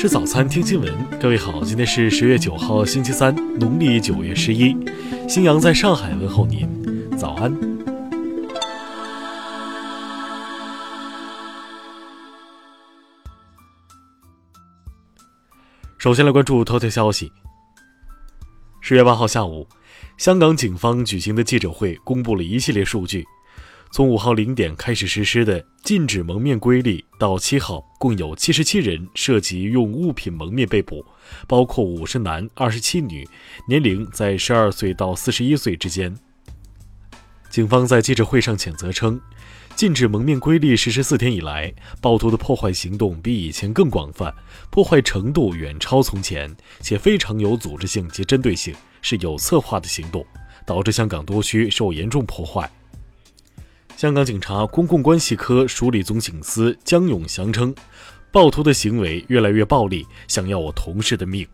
吃早餐，听新闻。各位好，今天是十月九号，星期三，农历九月十一。新阳在上海问候您，早安。首先来关注头条消息。十月八号下午，香港警方举行的记者会公布了一系列数据。从五号零点开始实施的禁止蒙面规例，到七号，共有七十七人涉及用物品蒙面被捕，包括五十男、二十七女，年龄在十二岁到四十一岁之间。警方在记者会上谴责称，禁止蒙面规例实施四天以来，暴徒的破坏行动比以前更广泛，破坏程度远超从前，且非常有组织性及针对性，是有策划的行动，导致香港多区受严重破坏。香港警察公共关系科署理总警司江永祥称，暴徒的行为越来越暴力，想要我同事的命。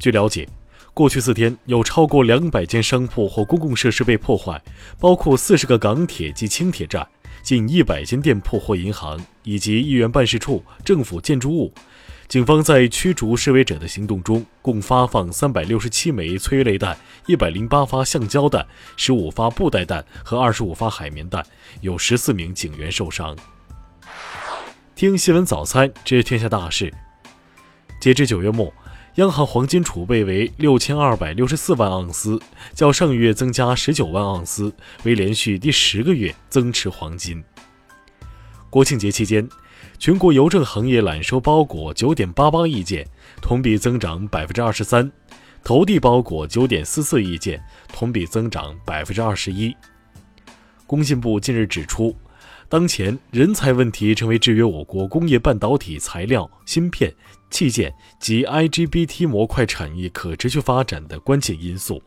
据了解，过去四天有超过两百间商铺或公共设施被破坏，包括四十个港铁及轻铁站，近一百间店铺或银行，以及议员办事处、政府建筑物。警方在驱逐示威者的行动中，共发放三百六十七枚催泪弹、一百零八发橡胶弹、十五发布袋弹和二十五发海绵弹，有十四名警员受伤。听新闻早餐知天下大事。截至九月末，央行黄金储备为六千二百六十四万盎司，较上月增加十九万盎司，为连续第十个月增持黄金。国庆节期间。全国邮政行业揽收包裹九点八八亿件，同比增长百分之二十三；投递包裹九点四四亿件，同比增长百分之二十一。工信部近日指出，当前人才问题成为制约我国工业半导体材料、芯片、器件及 IGBT 模块产业可持续发展的关键因素。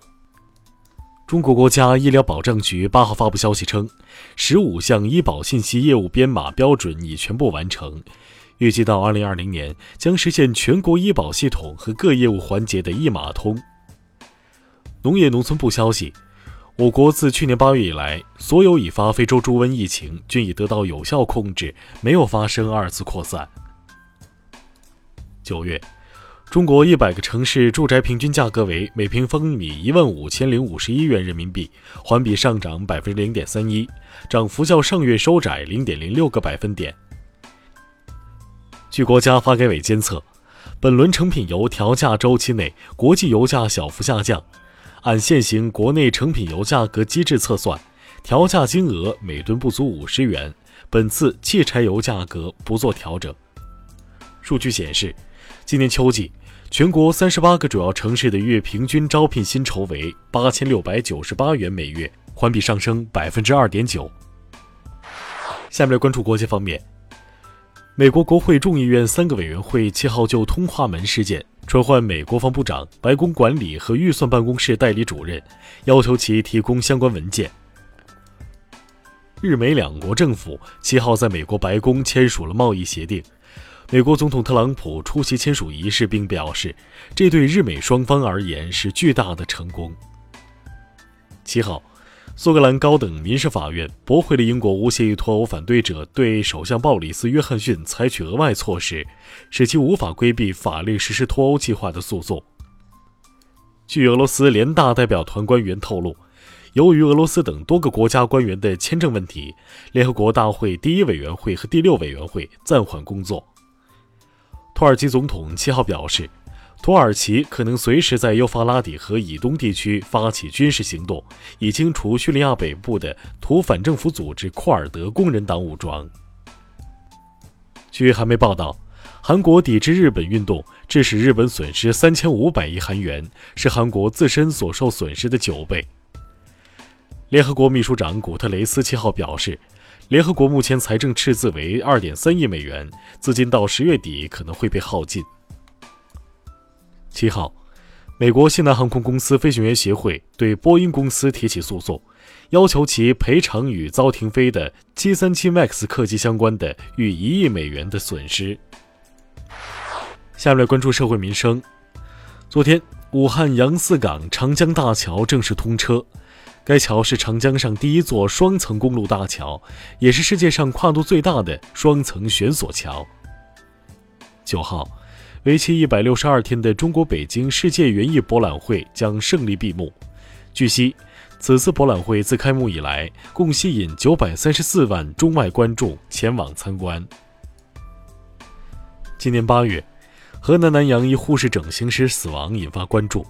中国国家医疗保障局八号发布消息称，十五项医保信息业务编码标准已全部完成，预计到二零二零年将实现全国医保系统和各业务环节的一码通。农业农村部消息，我国自去年八月以来，所有已发非洲猪瘟疫情均已得到有效控制，没有发生二次扩散。九月。中国一百个城市住宅平均价格为每平方米一万五千零五十一元人民币，环比上涨百分之零点三一，涨幅较上月收窄零点零六个百分点。据国家发改委监测，本轮成品油调价周期内，国际油价小幅下降。按现行国内成品油价格机制测算，调价金额每吨不足五十元。本次汽柴油价格不做调整。数据显示。今年秋季，全国三十八个主要城市的月平均招聘薪酬为八千六百九十八元每月，环比上升百分之二点九。下面来关注国际方面，美国国会众议院三个委员会七号就通话门事件传唤美国防部长、白宫管理和预算办公室代理主任，要求其提供相关文件。日美两国政府七号在美国白宫签署了贸易协定。美国总统特朗普出席签署仪式，并表示，这对日美双方而言是巨大的成功。七号，苏格兰高等民事法院驳回了英国无协议脱欧反对者对首相鲍里斯·约翰逊采取额外措施，使其无法规避法律实施脱欧计划的诉讼。据俄罗斯联大代表团官员透露，由于俄罗斯等多个国家官员的签证问题，联合国大会第一委员会和第六委员会暂缓工作。土耳其总统七号表示，土耳其可能随时在幼发拉底河以东地区发起军事行动，以清除叙利亚北部的土反政府组织库尔德工人党武装。据韩媒报道，韩国抵制日本运动致使日本损失三千五百亿韩元，是韩国自身所受损失的九倍。联合国秘书长古特雷斯七号表示。联合国目前财政赤字为二点三亿美元，资金到十月底可能会被耗尽。七号，美国西南航空公司飞行员协会对波音公司提起诉讼，要求其赔偿与遭停飞的七三七 MAX 客机相关的逾一亿美元的损失。下面来关注社会民生。昨天，武汉杨泗港长江大桥正式通车。该桥是长江上第一座双层公路大桥，也是世界上跨度最大的双层悬索桥。九号，为期一百六十二天的中国北京世界园艺博览会将胜利闭幕。据悉，此次博览会自开幕以来，共吸引九百三十四万中外观众前往参观。今年八月，河南南阳一护士整形师死亡引发关注。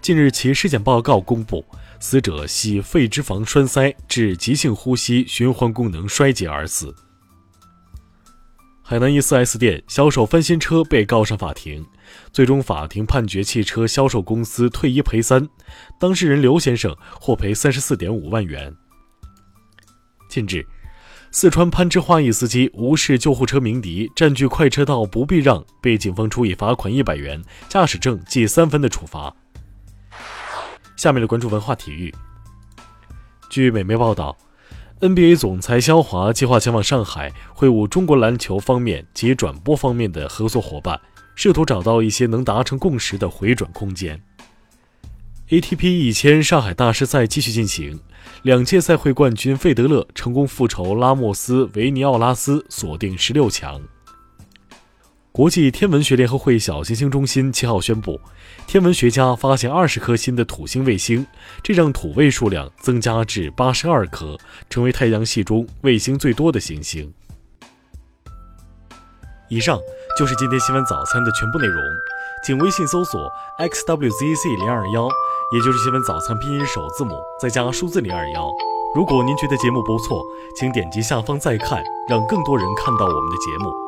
近日，其尸检报告公布，死者系肺脂肪栓塞致急性呼吸循环功能衰竭而死。海南一 4S 店销售翻新车被告上法庭，最终法庭判决汽车销售公司退一赔三，当事人刘先生获赔三十四点五万元。近日，四川攀枝花一司机无视救护车鸣笛，占据快车道不避让，被警方处以罚款一百元、驾驶证记三分的处罚。下面的关注文化体育。据美媒报道，NBA 总裁肖华计划前往上海会晤中国篮球方面及转播方面的合作伙伴，试图找到一些能达成共识的回转空间。ATP 一千上海大师赛继续进行，两届赛会冠军费德勒成功复仇拉莫斯维尼奥拉斯，锁定十六强。国际天文学联合会小行星中心七号宣布，天文学家发现二十颗新的土星卫星，这让土卫数量增加至八十二颗，成为太阳系中卫星最多的行星。以上就是今天新闻早餐的全部内容，请微信搜索 xwzc 零二幺，也就是新闻早餐拼音首字母再加数字零二幺。如果您觉得节目不错，请点击下方再看，让更多人看到我们的节目。